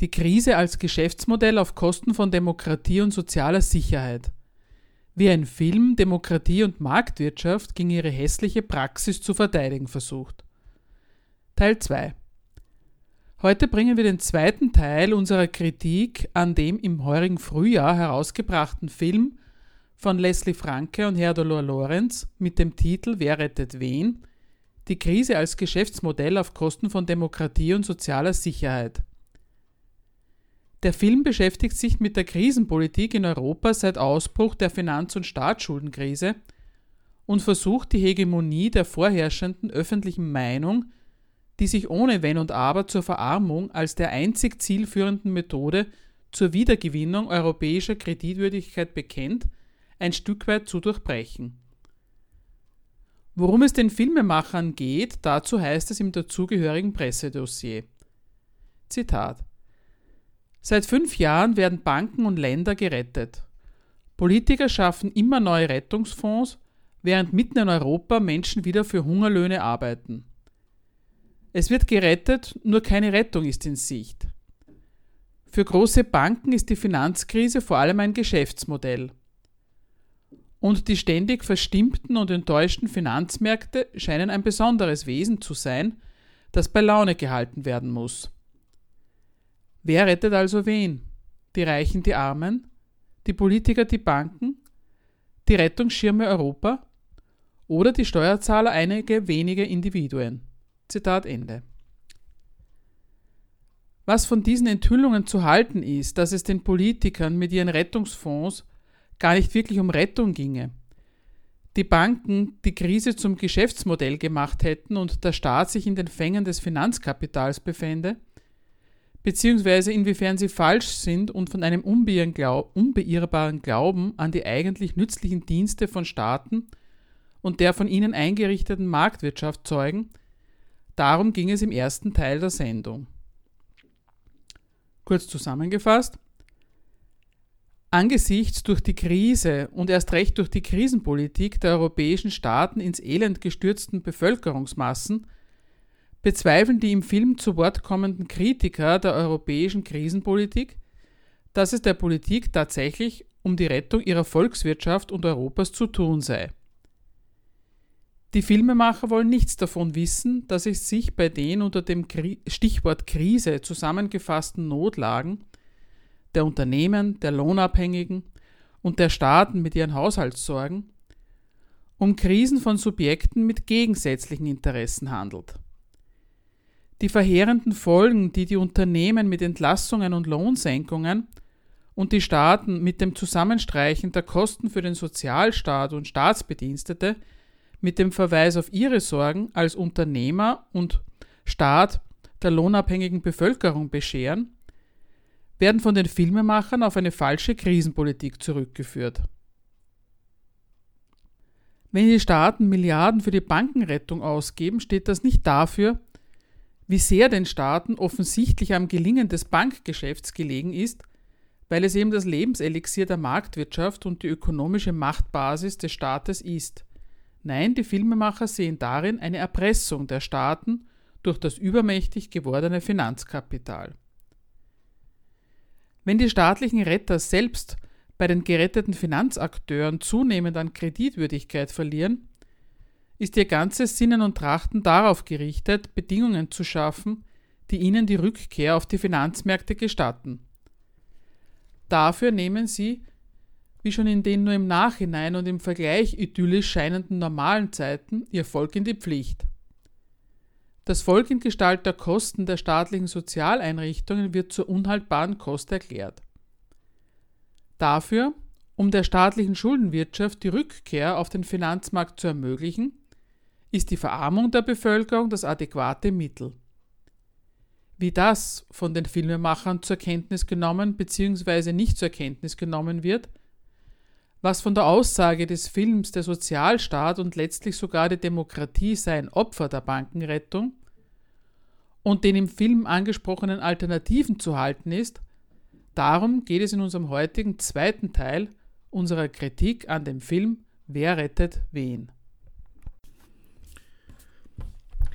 Die Krise als Geschäftsmodell auf Kosten von Demokratie und sozialer Sicherheit. Wie ein Film Demokratie und Marktwirtschaft gegen ihre hässliche Praxis zu verteidigen versucht. Teil 2 Heute bringen wir den zweiten Teil unserer Kritik an dem im heurigen Frühjahr herausgebrachten Film von Leslie Franke und Herdolor Lorenz mit dem Titel Wer rettet wen? Die Krise als Geschäftsmodell auf Kosten von Demokratie und sozialer Sicherheit. Der Film beschäftigt sich mit der Krisenpolitik in Europa seit Ausbruch der Finanz- und Staatsschuldenkrise und versucht die Hegemonie der vorherrschenden öffentlichen Meinung, die sich ohne Wenn und Aber zur Verarmung als der einzig zielführenden Methode zur Wiedergewinnung europäischer Kreditwürdigkeit bekennt, ein Stück weit zu durchbrechen. Worum es den Filmemachern geht, dazu heißt es im dazugehörigen Pressedossier. Zitat Seit fünf Jahren werden Banken und Länder gerettet. Politiker schaffen immer neue Rettungsfonds, während mitten in Europa Menschen wieder für Hungerlöhne arbeiten. Es wird gerettet, nur keine Rettung ist in Sicht. Für große Banken ist die Finanzkrise vor allem ein Geschäftsmodell. Und die ständig verstimmten und enttäuschten Finanzmärkte scheinen ein besonderes Wesen zu sein, das bei Laune gehalten werden muss. Wer rettet also wen? Die Reichen die Armen? Die Politiker die Banken? Die Rettungsschirme Europa? Oder die Steuerzahler einige wenige Individuen? Zitat Ende. Was von diesen Enthüllungen zu halten ist, dass es den Politikern mit ihren Rettungsfonds gar nicht wirklich um Rettung ginge. Die Banken die Krise zum Geschäftsmodell gemacht hätten und der Staat sich in den Fängen des Finanzkapitals befände, beziehungsweise inwiefern sie falsch sind und von einem unbeirrbaren Glauben an die eigentlich nützlichen Dienste von Staaten und der von ihnen eingerichteten Marktwirtschaft zeugen, darum ging es im ersten Teil der Sendung. Kurz zusammengefasst, Angesichts durch die Krise und erst recht durch die Krisenpolitik der europäischen Staaten ins Elend gestürzten Bevölkerungsmassen bezweifeln die im Film zu Wort kommenden Kritiker der europäischen Krisenpolitik, dass es der Politik tatsächlich um die Rettung ihrer Volkswirtschaft und Europas zu tun sei. Die Filmemacher wollen nichts davon wissen, dass es sich bei den unter dem Stichwort Krise zusammengefassten Notlagen der Unternehmen, der Lohnabhängigen und der Staaten mit ihren Haushaltssorgen um Krisen von Subjekten mit gegensätzlichen Interessen handelt. Die verheerenden Folgen, die die Unternehmen mit Entlassungen und Lohnsenkungen und die Staaten mit dem Zusammenstreichen der Kosten für den Sozialstaat und Staatsbedienstete mit dem Verweis auf ihre Sorgen als Unternehmer und Staat der lohnabhängigen Bevölkerung bescheren, werden von den Filmemachern auf eine falsche Krisenpolitik zurückgeführt. Wenn die Staaten Milliarden für die Bankenrettung ausgeben, steht das nicht dafür, wie sehr den Staaten offensichtlich am Gelingen des Bankgeschäfts gelegen ist, weil es eben das Lebenselixier der Marktwirtschaft und die ökonomische Machtbasis des Staates ist. Nein, die Filmemacher sehen darin eine Erpressung der Staaten durch das übermächtig gewordene Finanzkapital. Wenn die staatlichen Retter selbst bei den geretteten Finanzakteuren zunehmend an Kreditwürdigkeit verlieren, ist ihr ganzes Sinnen und Trachten darauf gerichtet, Bedingungen zu schaffen, die ihnen die Rückkehr auf die Finanzmärkte gestatten. Dafür nehmen sie, wie schon in den nur im Nachhinein und im Vergleich idyllisch scheinenden normalen Zeiten, ihr Volk in die Pflicht. Das Volk in Gestalt der Kosten der staatlichen Sozialeinrichtungen wird zur unhaltbaren Kost erklärt. Dafür, um der staatlichen Schuldenwirtschaft die Rückkehr auf den Finanzmarkt zu ermöglichen, ist die Verarmung der Bevölkerung das adäquate Mittel. Wie das von den Filmemachern zur Kenntnis genommen bzw. nicht zur Kenntnis genommen wird, was von der Aussage des Films der Sozialstaat und letztlich sogar die Demokratie seien Opfer der Bankenrettung und den im Film angesprochenen Alternativen zu halten ist, darum geht es in unserem heutigen zweiten Teil unserer Kritik an dem Film Wer rettet wen?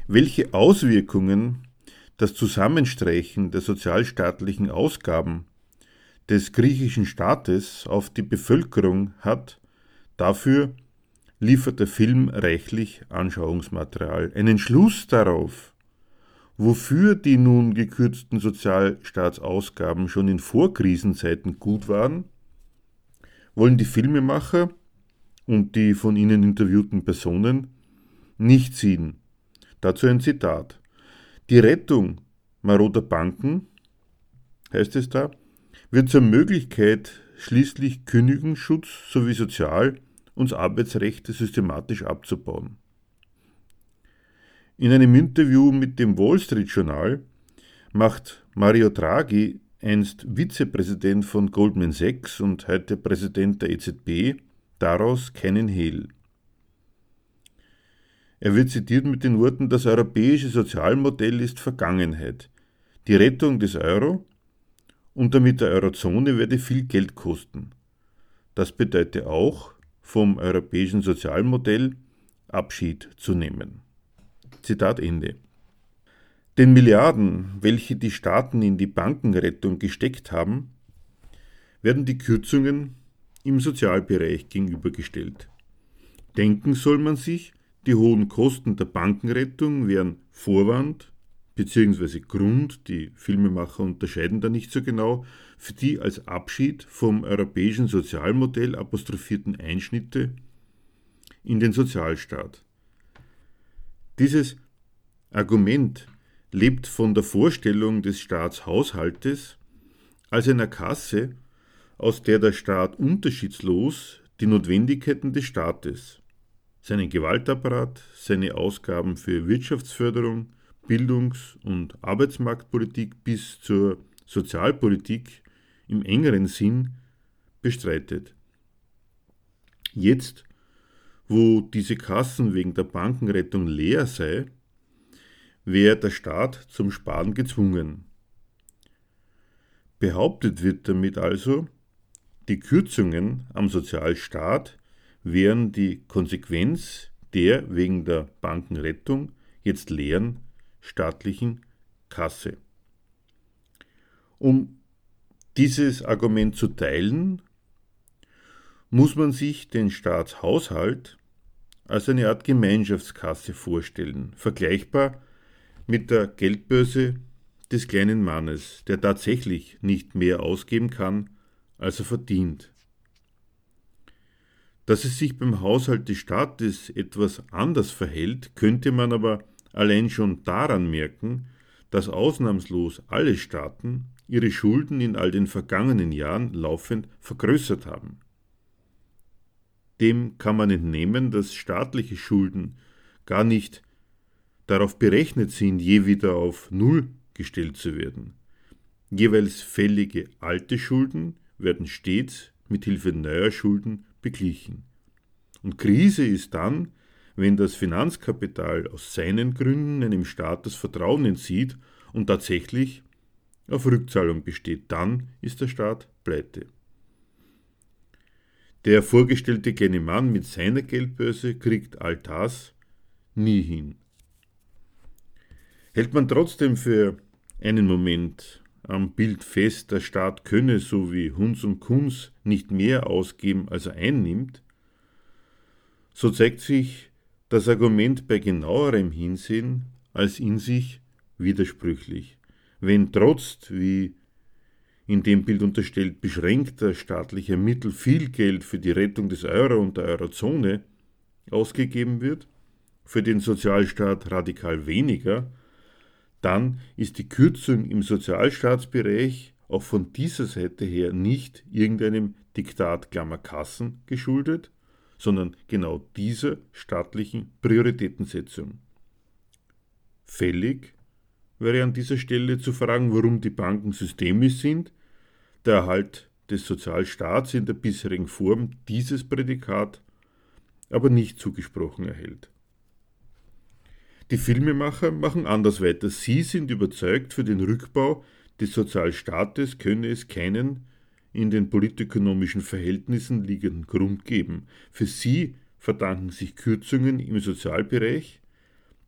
Welche Auswirkungen das Zusammenstreichen der sozialstaatlichen Ausgaben des griechischen Staates auf die Bevölkerung hat, dafür liefert der Film reichlich Anschauungsmaterial. Einen Schluss darauf, wofür die nun gekürzten Sozialstaatsausgaben schon in Vorkrisenzeiten gut waren, wollen die Filmemacher und die von ihnen interviewten Personen nicht ziehen. Dazu ein Zitat. Die Rettung maroder Banken, heißt es da, wird zur Möglichkeit, schließlich Kündigungsschutz sowie Sozial- und Arbeitsrechte systematisch abzubauen. In einem Interview mit dem Wall Street Journal macht Mario Draghi, einst Vizepräsident von Goldman Sachs und heute Präsident der EZB, daraus keinen Hehl. Er wird zitiert mit den Worten, das europäische Sozialmodell ist Vergangenheit. Die Rettung des Euro und damit der Eurozone werde viel Geld kosten. Das bedeutet auch, vom europäischen Sozialmodell Abschied zu nehmen. Zitat Ende. Den Milliarden, welche die Staaten in die Bankenrettung gesteckt haben, werden die Kürzungen im Sozialbereich gegenübergestellt. Denken soll man sich, die hohen Kosten der Bankenrettung wären Vorwand bzw. Grund, die Filmemacher unterscheiden da nicht so genau, für die als Abschied vom europäischen Sozialmodell apostrophierten Einschnitte in den Sozialstaat. Dieses Argument lebt von der Vorstellung des Staatshaushaltes als einer Kasse, aus der der Staat unterschiedslos die Notwendigkeiten des Staates seinen Gewaltapparat, seine Ausgaben für Wirtschaftsförderung, Bildungs- und Arbeitsmarktpolitik bis zur Sozialpolitik im engeren Sinn bestreitet. Jetzt, wo diese Kassen wegen der Bankenrettung leer sei, wäre der Staat zum Sparen gezwungen. Behauptet wird damit also, die Kürzungen am Sozialstaat wären die Konsequenz der wegen der Bankenrettung jetzt leeren staatlichen Kasse. Um dieses Argument zu teilen, muss man sich den Staatshaushalt als eine Art Gemeinschaftskasse vorstellen, vergleichbar mit der Geldbörse des kleinen Mannes, der tatsächlich nicht mehr ausgeben kann, als er verdient. Dass es sich beim Haushalt des Staates etwas anders verhält, könnte man aber allein schon daran merken, dass ausnahmslos alle Staaten ihre Schulden in all den vergangenen Jahren laufend vergrößert haben. Dem kann man entnehmen, dass staatliche Schulden gar nicht darauf berechnet sind, je wieder auf Null gestellt zu werden. Jeweils fällige alte Schulden werden stets mit Hilfe neuer Schulden beglichen. Und Krise ist dann, wenn das Finanzkapital aus seinen Gründen einem Staat das Vertrauen entzieht und tatsächlich auf Rückzahlung besteht, dann ist der Staat pleite. Der vorgestellte kleine Mann mit seiner Geldbörse kriegt all das nie hin. Hält man trotzdem für einen Moment am Bild fest, der Staat könne so wie Hunds und Kunz nicht mehr ausgeben, als er einnimmt, so zeigt sich das Argument bei genauerem Hinsehen als in sich widersprüchlich. Wenn trotz, wie in dem Bild unterstellt, beschränkter staatlicher Mittel viel Geld für die Rettung des Euro und der Eurozone ausgegeben wird, für den Sozialstaat radikal weniger, dann ist die Kürzung im Sozialstaatsbereich auch von dieser Seite her nicht irgendeinem Diktat Kassen geschuldet, sondern genau dieser staatlichen Prioritätensetzung. Fällig wäre an dieser Stelle zu fragen, warum die Banken systemisch sind, der Erhalt des Sozialstaats in der bisherigen Form dieses Prädikat aber nicht zugesprochen erhält. Die Filmemacher machen anders weiter. Sie sind überzeugt, für den Rückbau des Sozialstaates könne es keinen in den politökonomischen Verhältnissen liegenden Grund geben. Für sie verdanken sich Kürzungen im Sozialbereich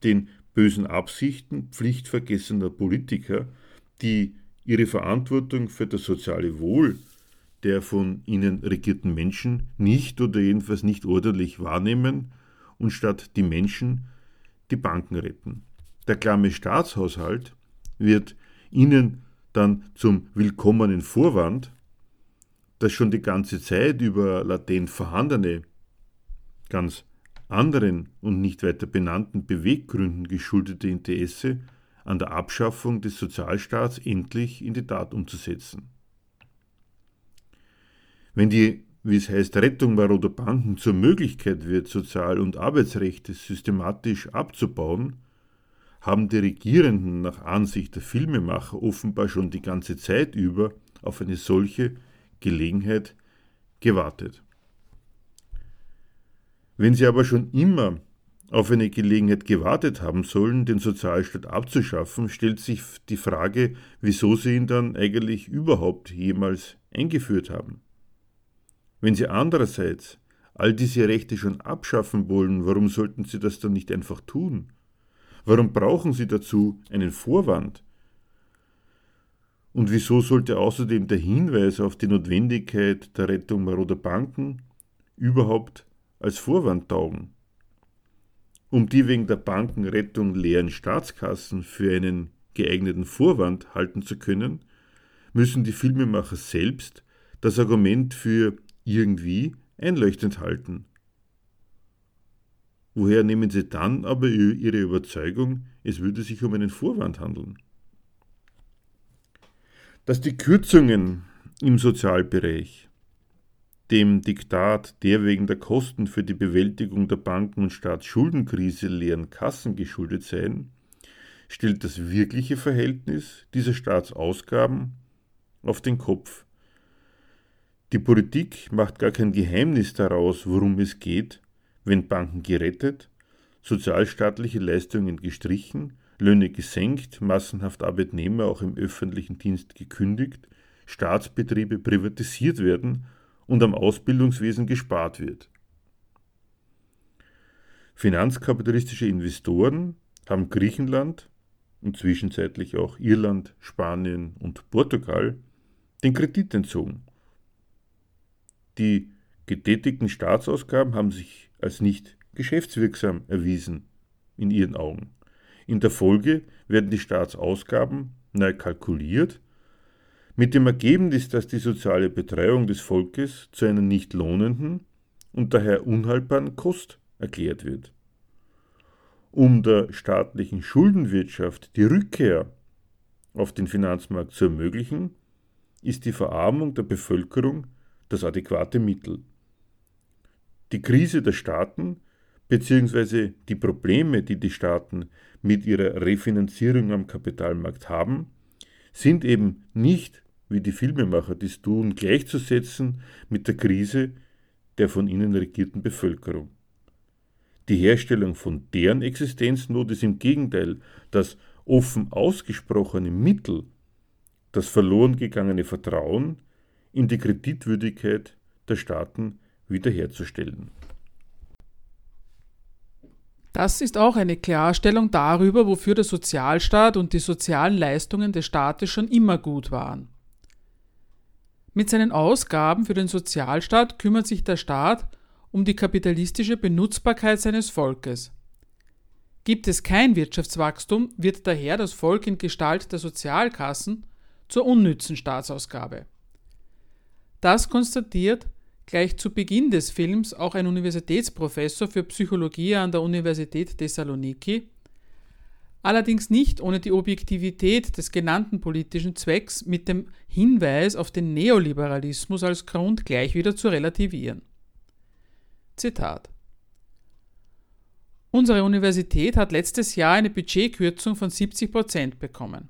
den bösen Absichten pflichtvergessener Politiker, die ihre Verantwortung für das soziale Wohl der von ihnen regierten Menschen nicht oder jedenfalls nicht ordentlich wahrnehmen und statt die Menschen die Banken retten. Der klamme Staatshaushalt wird ihnen dann zum willkommenen Vorwand, das schon die ganze Zeit über latent vorhandene, ganz anderen und nicht weiter benannten Beweggründen geschuldete Interesse an der Abschaffung des Sozialstaats endlich in die Tat umzusetzen. Wenn die, wie es heißt, Rettung maroder Banken zur Möglichkeit wird, Sozial- und Arbeitsrechte systematisch abzubauen, haben die Regierenden nach Ansicht der Filmemacher offenbar schon die ganze Zeit über auf eine solche Gelegenheit gewartet. Wenn sie aber schon immer auf eine Gelegenheit gewartet haben sollen, den Sozialstaat abzuschaffen, stellt sich die Frage, wieso sie ihn dann eigentlich überhaupt jemals eingeführt haben. Wenn sie andererseits all diese Rechte schon abschaffen wollen, warum sollten sie das dann nicht einfach tun? Warum brauchen sie dazu einen Vorwand? Und wieso sollte außerdem der Hinweis auf die Notwendigkeit der Rettung maroder Banken überhaupt als Vorwand taugen? Um die wegen der Bankenrettung leeren Staatskassen für einen geeigneten Vorwand halten zu können, müssen die Filmemacher selbst das Argument für irgendwie einleuchtend halten. Woher nehmen Sie dann aber Ihre Überzeugung, es würde sich um einen Vorwand handeln? Dass die Kürzungen im Sozialbereich dem Diktat der wegen der Kosten für die Bewältigung der Banken- und Staatsschuldenkrise leeren Kassen geschuldet seien, stellt das wirkliche Verhältnis dieser Staatsausgaben auf den Kopf die Politik macht gar kein Geheimnis daraus, worum es geht, wenn Banken gerettet, sozialstaatliche Leistungen gestrichen, Löhne gesenkt, massenhaft Arbeitnehmer auch im öffentlichen Dienst gekündigt, Staatsbetriebe privatisiert werden und am Ausbildungswesen gespart wird. Finanzkapitalistische Investoren haben Griechenland und zwischenzeitlich auch Irland, Spanien und Portugal den Kredit entzogen die getätigten Staatsausgaben haben sich als nicht geschäftswirksam erwiesen in ihren Augen. In der Folge werden die Staatsausgaben neu kalkuliert, mit dem Ergebnis, dass die soziale Betreuung des Volkes zu einer nicht lohnenden und daher unhaltbaren Kost erklärt wird. Um der staatlichen Schuldenwirtschaft die Rückkehr auf den Finanzmarkt zu ermöglichen, ist die Verarmung der Bevölkerung das adäquate Mittel. Die Krise der Staaten bzw. die Probleme, die die Staaten mit ihrer Refinanzierung am Kapitalmarkt haben, sind eben nicht, wie die Filmemacher dies tun, gleichzusetzen mit der Krise der von ihnen regierten Bevölkerung. Die Herstellung von deren Existenznot ist im Gegenteil das offen ausgesprochene Mittel, das verloren gegangene Vertrauen in die Kreditwürdigkeit der Staaten wiederherzustellen. Das ist auch eine Klarstellung darüber, wofür der Sozialstaat und die sozialen Leistungen des Staates schon immer gut waren. Mit seinen Ausgaben für den Sozialstaat kümmert sich der Staat um die kapitalistische Benutzbarkeit seines Volkes. Gibt es kein Wirtschaftswachstum, wird daher das Volk in Gestalt der Sozialkassen zur unnützen Staatsausgabe. Das konstatiert gleich zu Beginn des Films auch ein Universitätsprofessor für Psychologie an der Universität Thessaloniki, allerdings nicht ohne die Objektivität des genannten politischen Zwecks mit dem Hinweis auf den Neoliberalismus als Grund gleich wieder zu relativieren. Zitat Unsere Universität hat letztes Jahr eine Budgetkürzung von 70 Prozent bekommen.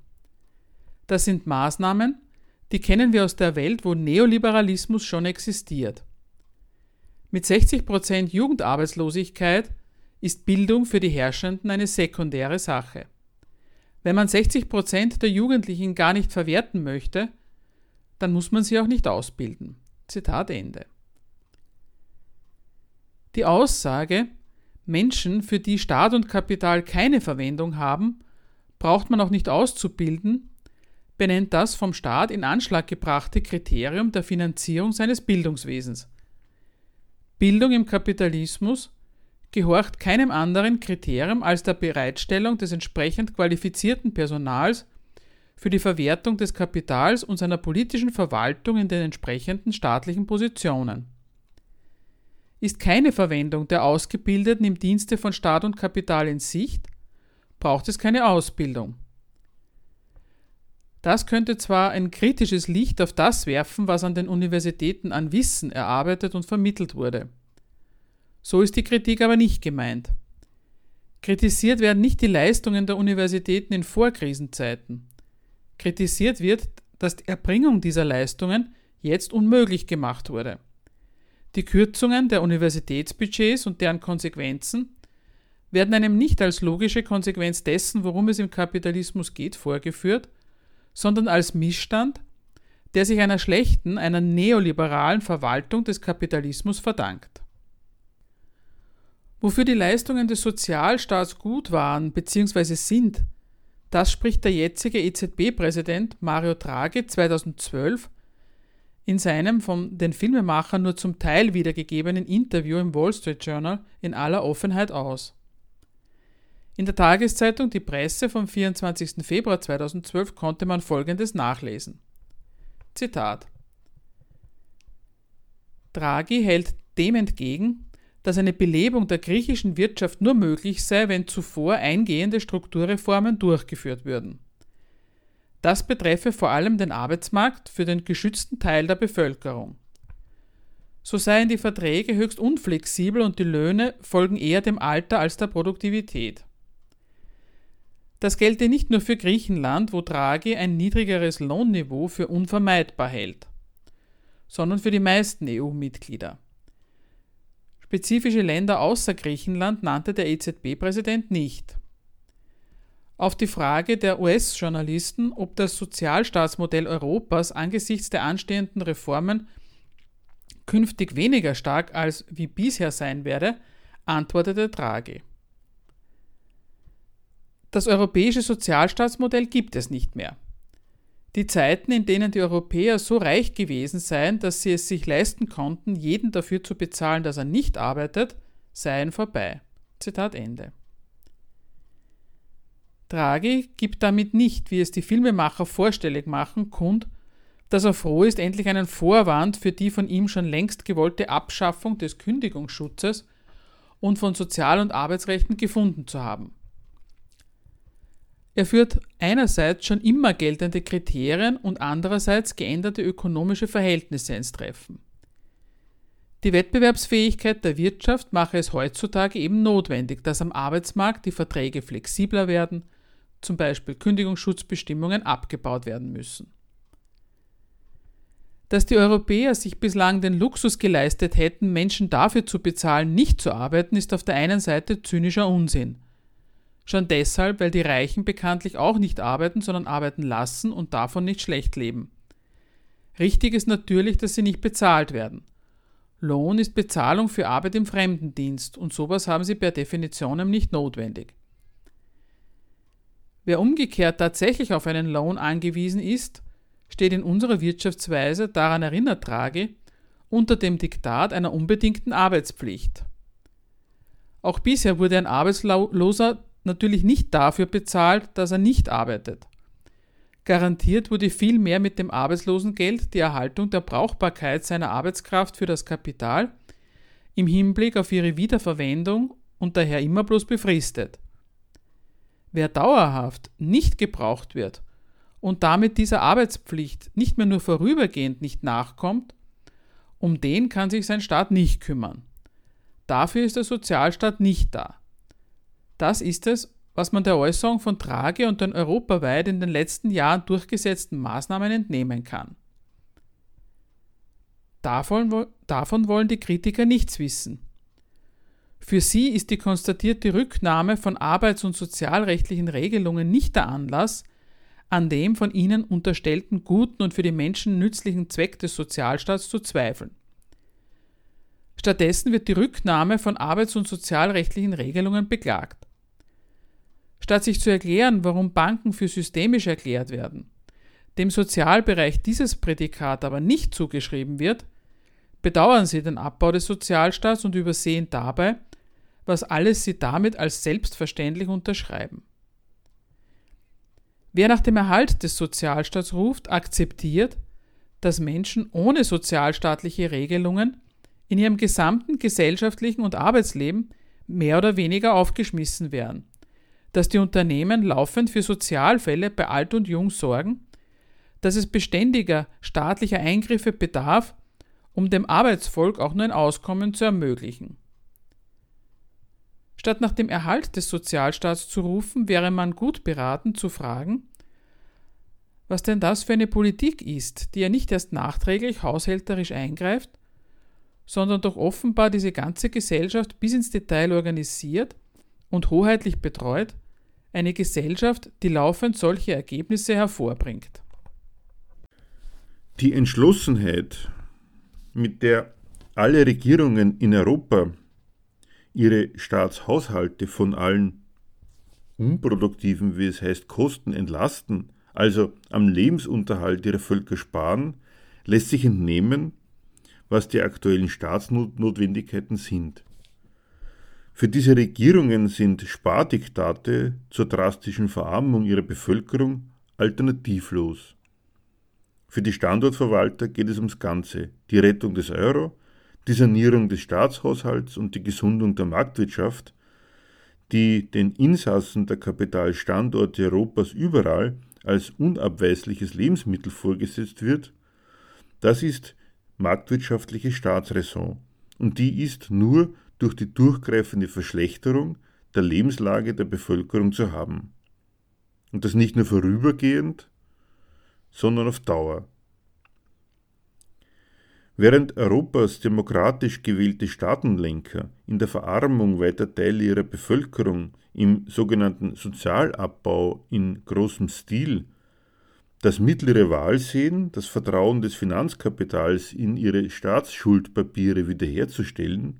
Das sind Maßnahmen, die kennen wir aus der Welt, wo Neoliberalismus schon existiert. Mit 60 Prozent Jugendarbeitslosigkeit ist Bildung für die Herrschenden eine sekundäre Sache. Wenn man 60 Prozent der Jugendlichen gar nicht verwerten möchte, dann muss man sie auch nicht ausbilden. Zitat Ende. Die Aussage, Menschen, für die Staat und Kapital keine Verwendung haben, braucht man auch nicht auszubilden, benennt das vom Staat in Anschlag gebrachte Kriterium der Finanzierung seines Bildungswesens. Bildung im Kapitalismus gehorcht keinem anderen Kriterium als der Bereitstellung des entsprechend qualifizierten Personals für die Verwertung des Kapitals und seiner politischen Verwaltung in den entsprechenden staatlichen Positionen. Ist keine Verwendung der Ausgebildeten im Dienste von Staat und Kapital in Sicht, braucht es keine Ausbildung. Das könnte zwar ein kritisches Licht auf das werfen, was an den Universitäten an Wissen erarbeitet und vermittelt wurde. So ist die Kritik aber nicht gemeint. Kritisiert werden nicht die Leistungen der Universitäten in Vorkrisenzeiten. Kritisiert wird, dass die Erbringung dieser Leistungen jetzt unmöglich gemacht wurde. Die Kürzungen der Universitätsbudgets und deren Konsequenzen werden einem nicht als logische Konsequenz dessen, worum es im Kapitalismus geht, vorgeführt, sondern als Missstand, der sich einer schlechten, einer neoliberalen Verwaltung des Kapitalismus verdankt. Wofür die Leistungen des Sozialstaats gut waren bzw. sind, das spricht der jetzige EZB-Präsident Mario Draghi 2012 in seinem von den Filmemachern nur zum Teil wiedergegebenen Interview im Wall Street Journal in aller Offenheit aus. In der Tageszeitung Die Presse vom 24. Februar 2012 konnte man Folgendes nachlesen. Zitat Draghi hält dem entgegen, dass eine Belebung der griechischen Wirtschaft nur möglich sei, wenn zuvor eingehende Strukturreformen durchgeführt würden. Das betreffe vor allem den Arbeitsmarkt für den geschützten Teil der Bevölkerung. So seien die Verträge höchst unflexibel und die Löhne folgen eher dem Alter als der Produktivität. Das gelte nicht nur für Griechenland, wo Draghi ein niedrigeres Lohnniveau für unvermeidbar hält, sondern für die meisten EU-Mitglieder. Spezifische Länder außer Griechenland nannte der EZB-Präsident nicht. Auf die Frage der US-Journalisten, ob das Sozialstaatsmodell Europas angesichts der anstehenden Reformen künftig weniger stark als wie bisher sein werde, antwortete Draghi. Das europäische Sozialstaatsmodell gibt es nicht mehr. Die Zeiten, in denen die Europäer so reich gewesen seien, dass sie es sich leisten konnten, jeden dafür zu bezahlen, dass er nicht arbeitet, seien vorbei. Zitat Ende. Draghi gibt damit nicht, wie es die Filmemacher vorstellig machen, kund, dass er froh ist, endlich einen Vorwand für die von ihm schon längst gewollte Abschaffung des Kündigungsschutzes und von Sozial- und Arbeitsrechten gefunden zu haben. Er führt einerseits schon immer geltende Kriterien und andererseits geänderte ökonomische Verhältnisse ins Treffen. Die Wettbewerbsfähigkeit der Wirtschaft mache es heutzutage eben notwendig, dass am Arbeitsmarkt die Verträge flexibler werden, zum Beispiel Kündigungsschutzbestimmungen abgebaut werden müssen. Dass die Europäer sich bislang den Luxus geleistet hätten, Menschen dafür zu bezahlen, nicht zu arbeiten, ist auf der einen Seite zynischer Unsinn. Schon deshalb, weil die Reichen bekanntlich auch nicht arbeiten, sondern arbeiten lassen und davon nicht schlecht leben. Richtig ist natürlich, dass sie nicht bezahlt werden. Lohn ist Bezahlung für Arbeit im Fremdendienst und sowas haben sie per Definition nicht notwendig. Wer umgekehrt tatsächlich auf einen Lohn angewiesen ist, steht in unserer Wirtschaftsweise, daran erinnert trage, unter dem Diktat einer unbedingten Arbeitspflicht. Auch bisher wurde ein Arbeitsloser natürlich nicht dafür bezahlt, dass er nicht arbeitet. Garantiert wurde vielmehr mit dem Arbeitslosengeld die Erhaltung der Brauchbarkeit seiner Arbeitskraft für das Kapital im Hinblick auf ihre Wiederverwendung und daher immer bloß befristet. Wer dauerhaft nicht gebraucht wird und damit dieser Arbeitspflicht nicht mehr nur vorübergehend nicht nachkommt, um den kann sich sein Staat nicht kümmern. Dafür ist der Sozialstaat nicht da. Das ist es, was man der Äußerung von Trage und den europaweit in den letzten Jahren durchgesetzten Maßnahmen entnehmen kann. Davon, davon wollen die Kritiker nichts wissen. Für sie ist die konstatierte Rücknahme von arbeits- und sozialrechtlichen Regelungen nicht der Anlass, an dem von ihnen unterstellten guten und für die Menschen nützlichen Zweck des Sozialstaats zu zweifeln. Stattdessen wird die Rücknahme von arbeits- und sozialrechtlichen Regelungen beklagt. Statt sich zu erklären, warum Banken für systemisch erklärt werden, dem Sozialbereich dieses Prädikat aber nicht zugeschrieben wird, bedauern sie den Abbau des Sozialstaats und übersehen dabei, was alles sie damit als selbstverständlich unterschreiben. Wer nach dem Erhalt des Sozialstaats ruft, akzeptiert, dass Menschen ohne sozialstaatliche Regelungen in ihrem gesamten gesellschaftlichen und Arbeitsleben mehr oder weniger aufgeschmissen werden, dass die Unternehmen laufend für Sozialfälle bei Alt und Jung sorgen, dass es beständiger staatlicher Eingriffe bedarf, um dem Arbeitsvolk auch nur ein Auskommen zu ermöglichen. Statt nach dem Erhalt des Sozialstaats zu rufen, wäre man gut beraten zu fragen, was denn das für eine Politik ist, die ja nicht erst nachträglich haushälterisch eingreift, sondern doch offenbar diese ganze Gesellschaft bis ins Detail organisiert und hoheitlich betreut, eine Gesellschaft, die laufend solche Ergebnisse hervorbringt. Die Entschlossenheit, mit der alle Regierungen in Europa ihre Staatshaushalte von allen unproduktiven, wie es heißt, Kosten entlasten, also am Lebensunterhalt ihrer Völker sparen, lässt sich entnehmen, was die aktuellen Staatsnotwendigkeiten sind. Für diese Regierungen sind Spardiktate zur drastischen Verarmung ihrer Bevölkerung alternativlos. Für die Standortverwalter geht es ums Ganze, die Rettung des Euro, die Sanierung des Staatshaushalts und die Gesundung der Marktwirtschaft, die den Insassen der Kapitalstandorte Europas überall als unabweisliches Lebensmittel vorgesetzt wird, das ist marktwirtschaftliche Staatsräson und die ist nur durch die durchgreifende Verschlechterung der Lebenslage der Bevölkerung zu haben. Und das nicht nur vorübergehend, sondern auf Dauer. Während Europas demokratisch gewählte Staatenlenker in der Verarmung weiter Teile ihrer Bevölkerung im sogenannten Sozialabbau in großem Stil das mittlere Wahl sehen, das Vertrauen des Finanzkapitals in ihre Staatsschuldpapiere wiederherzustellen,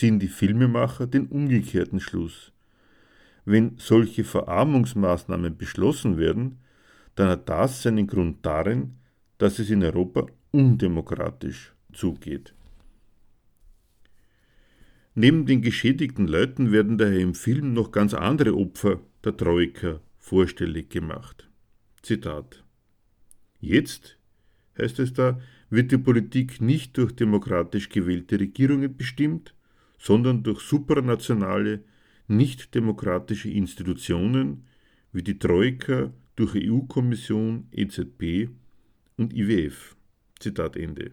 ziehen die Filmemacher den umgekehrten Schluss. Wenn solche Verarmungsmaßnahmen beschlossen werden, dann hat das seinen Grund darin, dass es in Europa undemokratisch zugeht. Neben den geschädigten Leuten werden daher im Film noch ganz andere Opfer der Troika vorstellig gemacht. Zitat Jetzt, heißt es da, wird die Politik nicht durch demokratisch gewählte Regierungen bestimmt, sondern durch supranationale, nicht demokratische Institutionen wie die Troika durch EU-Kommission, EZB und IWF. Zitat Ende.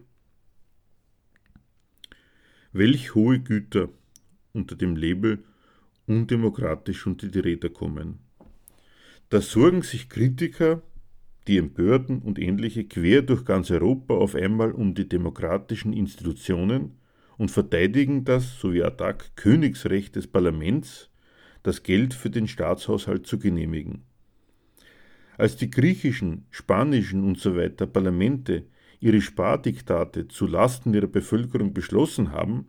Welch hohe Güter unter dem Label undemokratisch unter die Räder kommen. Da sorgen sich Kritiker, die Empörten und ähnliche quer durch ganz Europa auf einmal um die demokratischen Institutionen und verteidigen das, so wie Attac, Königsrecht des Parlaments, das Geld für den Staatshaushalt zu genehmigen. Als die griechischen, spanischen usw. So Parlamente ihre Spardiktate zu Lasten ihrer Bevölkerung beschlossen haben,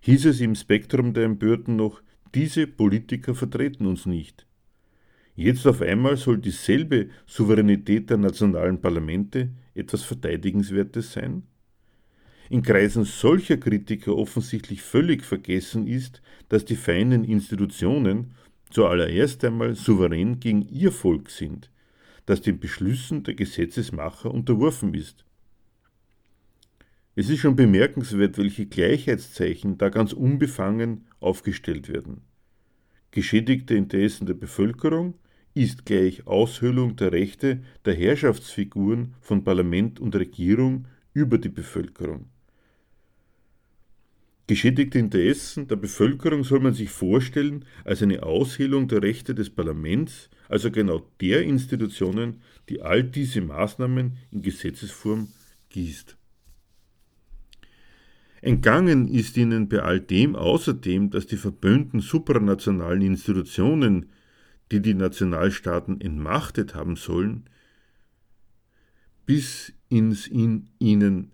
hieß es im Spektrum der Empörten noch, diese Politiker vertreten uns nicht. Jetzt auf einmal soll dieselbe Souveränität der nationalen Parlamente etwas Verteidigenswertes sein? In Kreisen solcher Kritiker offensichtlich völlig vergessen ist, dass die feinen Institutionen zuallererst einmal souverän gegen ihr Volk sind, das den Beschlüssen der Gesetzesmacher unterworfen ist. Es ist schon bemerkenswert, welche Gleichheitszeichen da ganz unbefangen aufgestellt werden. Geschädigte Interessen der Bevölkerung ist gleich Aushöhlung der Rechte der Herrschaftsfiguren von Parlament und Regierung über die Bevölkerung. Geschädigte Interessen der Bevölkerung soll man sich vorstellen als eine Aushöhlung der Rechte des Parlaments, also genau der Institutionen, die all diese Maßnahmen in Gesetzesform gießt. Entgangen ist ihnen bei all dem außerdem, dass die verböhnten supranationalen Institutionen, die die Nationalstaaten entmachtet haben sollen, bis ins in ihnen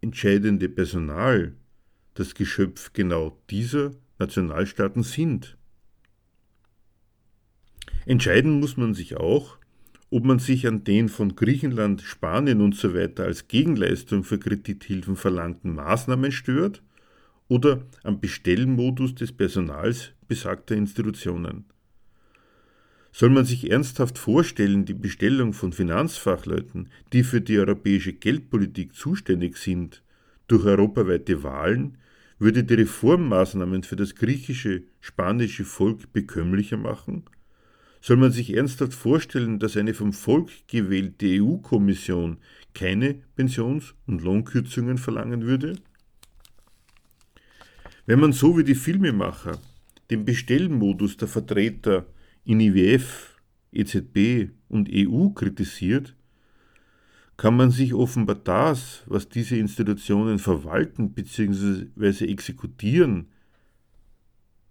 entscheidende Personal das Geschöpf genau dieser Nationalstaaten sind. Entscheiden muss man sich auch, ob man sich an den von Griechenland, Spanien usw. So als Gegenleistung für Kredithilfen verlangten Maßnahmen stört oder am Bestellmodus des Personals besagter Institutionen. Soll man sich ernsthaft vorstellen, die Bestellung von Finanzfachleuten, die für die europäische Geldpolitik zuständig sind, durch europaweite Wahlen, würde die Reformmaßnahmen für das griechische, spanische Volk bekömmlicher machen? Soll man sich ernsthaft vorstellen, dass eine vom Volk gewählte EU-Kommission keine Pensions- und Lohnkürzungen verlangen würde? Wenn man so wie die Filmemacher den Bestellmodus der Vertreter in IWF, EZB und EU kritisiert, kann man sich offenbar das, was diese Institutionen verwalten bzw. exekutieren,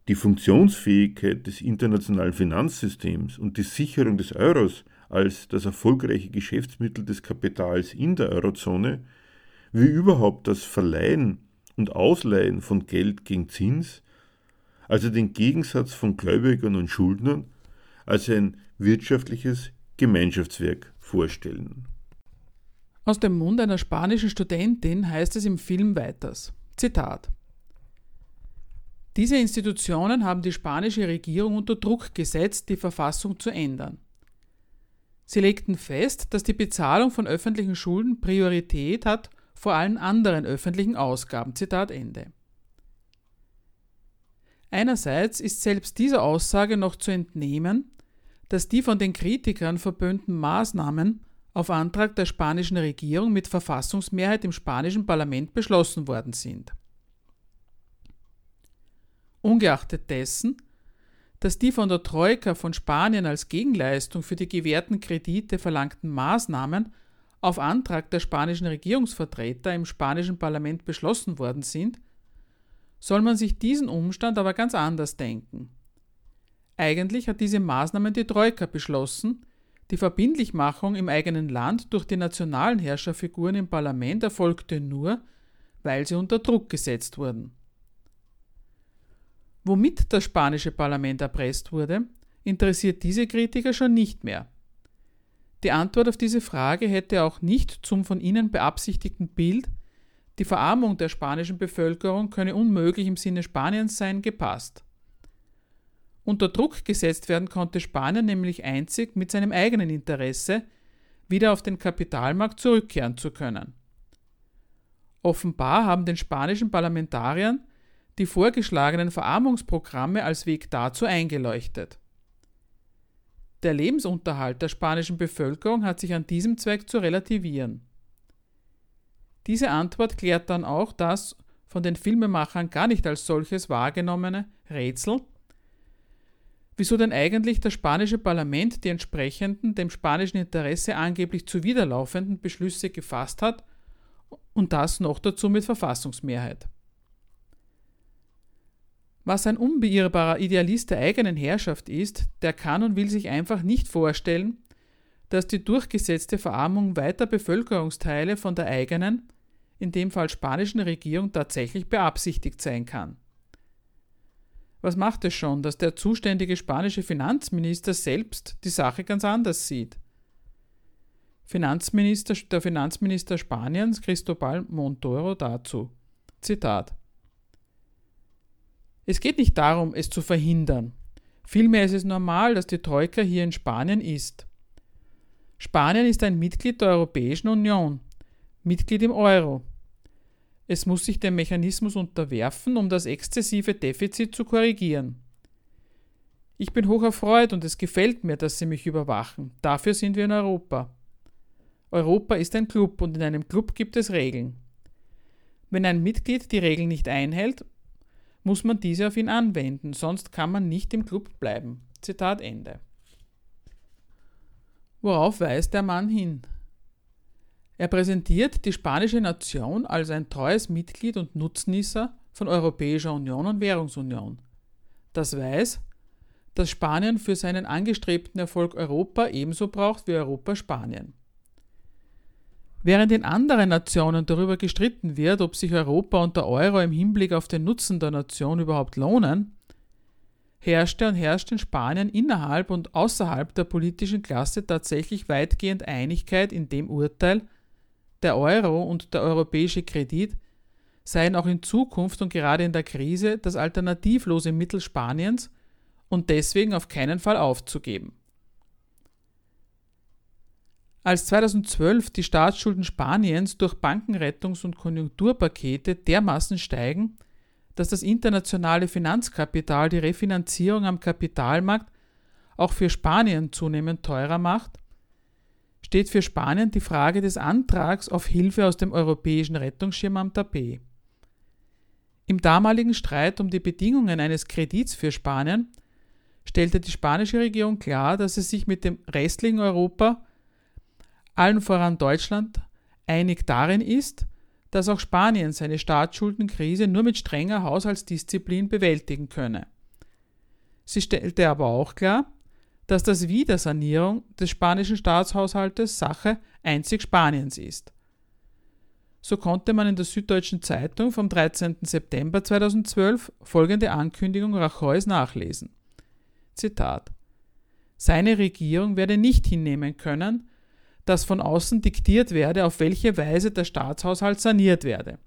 die Funktionsfähigkeit des internationalen Finanzsystems und die Sicherung des Euros als das erfolgreiche Geschäftsmittel des Kapitals in der Eurozone, wie überhaupt das Verleihen und Ausleihen von Geld gegen Zins, also den Gegensatz von Gläubigern und Schuldnern, als ein wirtschaftliches Gemeinschaftswerk vorstellen. Aus dem Mund einer spanischen Studentin heißt es im Film weiters. Zitat diese Institutionen haben die spanische Regierung unter Druck gesetzt, die Verfassung zu ändern. Sie legten fest, dass die Bezahlung von öffentlichen Schulden Priorität hat vor allen anderen öffentlichen Ausgaben. Zitat Ende. Einerseits ist selbst dieser Aussage noch zu entnehmen, dass die von den Kritikern verböhnten Maßnahmen auf Antrag der spanischen Regierung mit Verfassungsmehrheit im spanischen Parlament beschlossen worden sind. Ungeachtet dessen, dass die von der Troika von Spanien als Gegenleistung für die gewährten Kredite verlangten Maßnahmen auf Antrag der spanischen Regierungsvertreter im spanischen Parlament beschlossen worden sind, soll man sich diesen Umstand aber ganz anders denken. Eigentlich hat diese Maßnahmen die Troika beschlossen, die Verbindlichmachung im eigenen Land durch die nationalen Herrscherfiguren im Parlament erfolgte nur, weil sie unter Druck gesetzt wurden. Womit das spanische Parlament erpresst wurde, interessiert diese Kritiker schon nicht mehr. Die Antwort auf diese Frage hätte auch nicht zum von ihnen beabsichtigten Bild, die Verarmung der spanischen Bevölkerung könne unmöglich im Sinne Spaniens sein, gepasst. Unter Druck gesetzt werden konnte Spanien nämlich einzig mit seinem eigenen Interesse, wieder auf den Kapitalmarkt zurückkehren zu können. Offenbar haben den spanischen Parlamentariern die vorgeschlagenen Verarmungsprogramme als Weg dazu eingeleuchtet. Der Lebensunterhalt der spanischen Bevölkerung hat sich an diesem Zweck zu relativieren. Diese Antwort klärt dann auch das von den Filmemachern gar nicht als solches wahrgenommene Rätsel, wieso denn eigentlich das spanische Parlament die entsprechenden dem spanischen Interesse angeblich zuwiderlaufenden Beschlüsse gefasst hat und das noch dazu mit Verfassungsmehrheit. Was ein unbeirrbarer Idealist der eigenen Herrschaft ist, der kann und will sich einfach nicht vorstellen, dass die durchgesetzte Verarmung weiter Bevölkerungsteile von der eigenen, in dem Fall spanischen Regierung tatsächlich beabsichtigt sein kann. Was macht es schon, dass der zuständige spanische Finanzminister selbst die Sache ganz anders sieht? Finanzminister, der Finanzminister Spaniens, Cristobal Montoro, dazu. Zitat es geht nicht darum, es zu verhindern. Vielmehr ist es normal, dass die Troika hier in Spanien ist. Spanien ist ein Mitglied der Europäischen Union, Mitglied im Euro. Es muss sich dem Mechanismus unterwerfen, um das exzessive Defizit zu korrigieren. Ich bin hoch erfreut und es gefällt mir, dass Sie mich überwachen. Dafür sind wir in Europa. Europa ist ein Club und in einem Club gibt es Regeln. Wenn ein Mitglied die Regeln nicht einhält, muss man diese auf ihn anwenden, sonst kann man nicht im Club bleiben. Zitat Ende. Worauf weist der Mann hin? Er präsentiert die spanische Nation als ein treues Mitglied und Nutznießer von Europäischer Union und Währungsunion. Das weiß, dass Spanien für seinen angestrebten Erfolg Europa ebenso braucht wie Europa Spanien. Während in anderen Nationen darüber gestritten wird, ob sich Europa und der Euro im Hinblick auf den Nutzen der Nation überhaupt lohnen, herrschte und herrscht in Spanien innerhalb und außerhalb der politischen Klasse tatsächlich weitgehend Einigkeit in dem Urteil, der Euro und der europäische Kredit seien auch in Zukunft und gerade in der Krise das alternativlose Mittel Spaniens und deswegen auf keinen Fall aufzugeben. Als 2012 die Staatsschulden Spaniens durch Bankenrettungs- und Konjunkturpakete dermaßen steigen, dass das internationale Finanzkapital die Refinanzierung am Kapitalmarkt auch für Spanien zunehmend teurer macht, steht für Spanien die Frage des Antrags auf Hilfe aus dem europäischen Rettungsschirm am Tapet. Im damaligen Streit um die Bedingungen eines Kredits für Spanien stellte die spanische Regierung klar, dass es sich mit dem restlichen Europa, allen voran Deutschland, einig darin ist, dass auch Spanien seine Staatsschuldenkrise nur mit strenger Haushaltsdisziplin bewältigen könne. Sie stellte aber auch klar, dass das Wiedersanierung des spanischen Staatshaushaltes Sache einzig Spaniens ist. So konnte man in der Süddeutschen Zeitung vom 13. September 2012 folgende Ankündigung Rajoys nachlesen. Zitat Seine Regierung werde nicht hinnehmen können, dass von außen diktiert werde, auf welche Weise der Staatshaushalt saniert werde.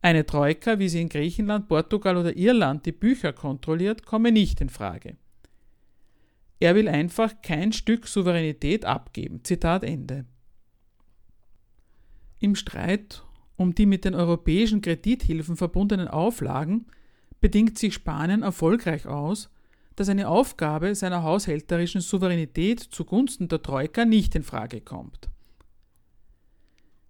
Eine Troika, wie sie in Griechenland, Portugal oder Irland die Bücher kontrolliert, komme nicht in Frage. Er will einfach kein Stück Souveränität abgeben. Zitat Ende. Im Streit um die mit den europäischen Kredithilfen verbundenen Auflagen bedingt sich Spanien erfolgreich aus, dass eine Aufgabe seiner haushälterischen Souveränität zugunsten der Troika nicht in Frage kommt.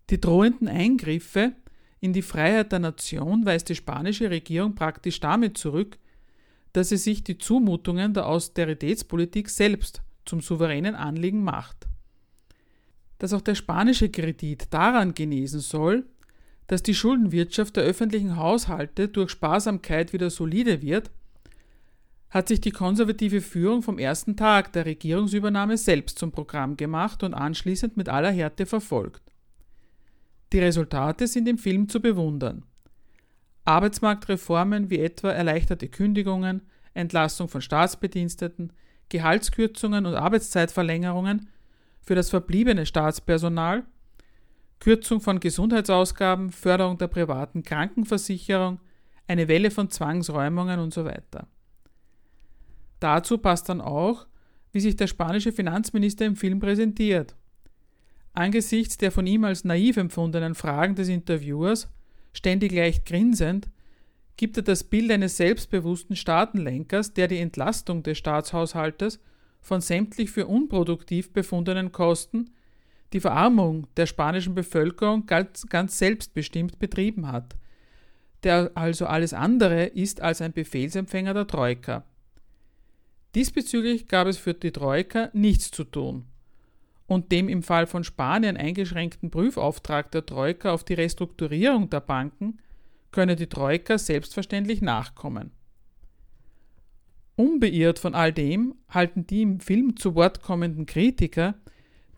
Die drohenden Eingriffe in die Freiheit der Nation weist die spanische Regierung praktisch damit zurück, dass sie sich die Zumutungen der Austeritätspolitik selbst zum souveränen Anliegen macht. Dass auch der spanische Kredit daran genesen soll, dass die Schuldenwirtschaft der öffentlichen Haushalte durch Sparsamkeit wieder solide wird, hat sich die konservative Führung vom ersten Tag der Regierungsübernahme selbst zum Programm gemacht und anschließend mit aller Härte verfolgt. Die Resultate sind im Film zu bewundern. Arbeitsmarktreformen wie etwa erleichterte Kündigungen, Entlassung von Staatsbediensteten, Gehaltskürzungen und Arbeitszeitverlängerungen für das verbliebene Staatspersonal, Kürzung von Gesundheitsausgaben, Förderung der privaten Krankenversicherung, eine Welle von Zwangsräumungen und so weiter. Dazu passt dann auch, wie sich der spanische Finanzminister im Film präsentiert. Angesichts der von ihm als naiv empfundenen Fragen des Interviewers ständig leicht grinsend, gibt er das Bild eines selbstbewussten Staatenlenkers, der die Entlastung des Staatshaushaltes von sämtlich für unproduktiv befundenen Kosten, die Verarmung der spanischen Bevölkerung ganz, ganz selbstbestimmt betrieben hat, der also alles andere ist als ein Befehlsempfänger der Troika. Diesbezüglich gab es für die Troika nichts zu tun und dem im Fall von Spanien eingeschränkten Prüfauftrag der Troika auf die Restrukturierung der Banken könne die Troika selbstverständlich nachkommen. Unbeirrt von all dem halten die im Film zu Wort kommenden Kritiker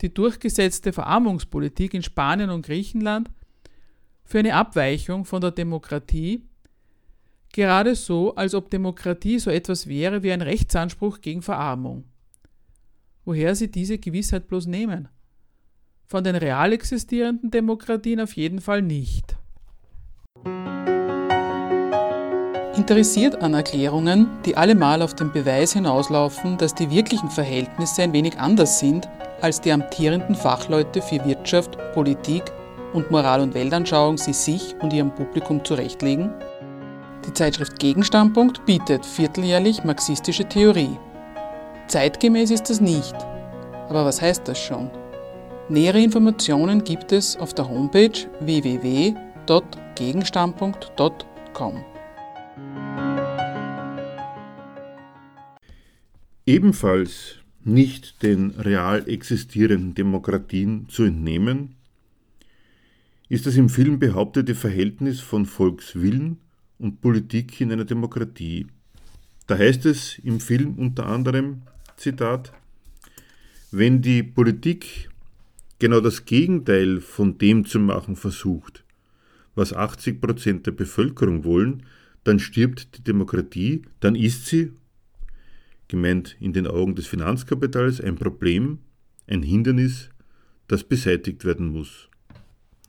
die durchgesetzte Verarmungspolitik in Spanien und Griechenland für eine Abweichung von der Demokratie, gerade so, als ob Demokratie so etwas wäre wie ein Rechtsanspruch gegen Verarmung woher sie diese Gewissheit bloß nehmen. Von den real existierenden Demokratien auf jeden Fall nicht. Interessiert an Erklärungen, die allemal auf den Beweis hinauslaufen, dass die wirklichen Verhältnisse ein wenig anders sind, als die amtierenden Fachleute für Wirtschaft, Politik und Moral- und Weltanschauung sie sich und ihrem Publikum zurechtlegen? Die Zeitschrift Gegenstandpunkt bietet vierteljährlich marxistische Theorie. Zeitgemäß ist das nicht. Aber was heißt das schon? Nähere Informationen gibt es auf der Homepage www.gegenstandpunkt.com. Ebenfalls nicht den real existierenden Demokratien zu entnehmen, ist das im Film behauptete Verhältnis von Volkswillen und Politik in einer Demokratie. Da heißt es im Film unter anderem, Zitat, wenn die Politik genau das Gegenteil von dem zu machen versucht, was 80 Prozent der Bevölkerung wollen, dann stirbt die Demokratie, dann ist sie, gemeint in den Augen des Finanzkapitals, ein Problem, ein Hindernis, das beseitigt werden muss.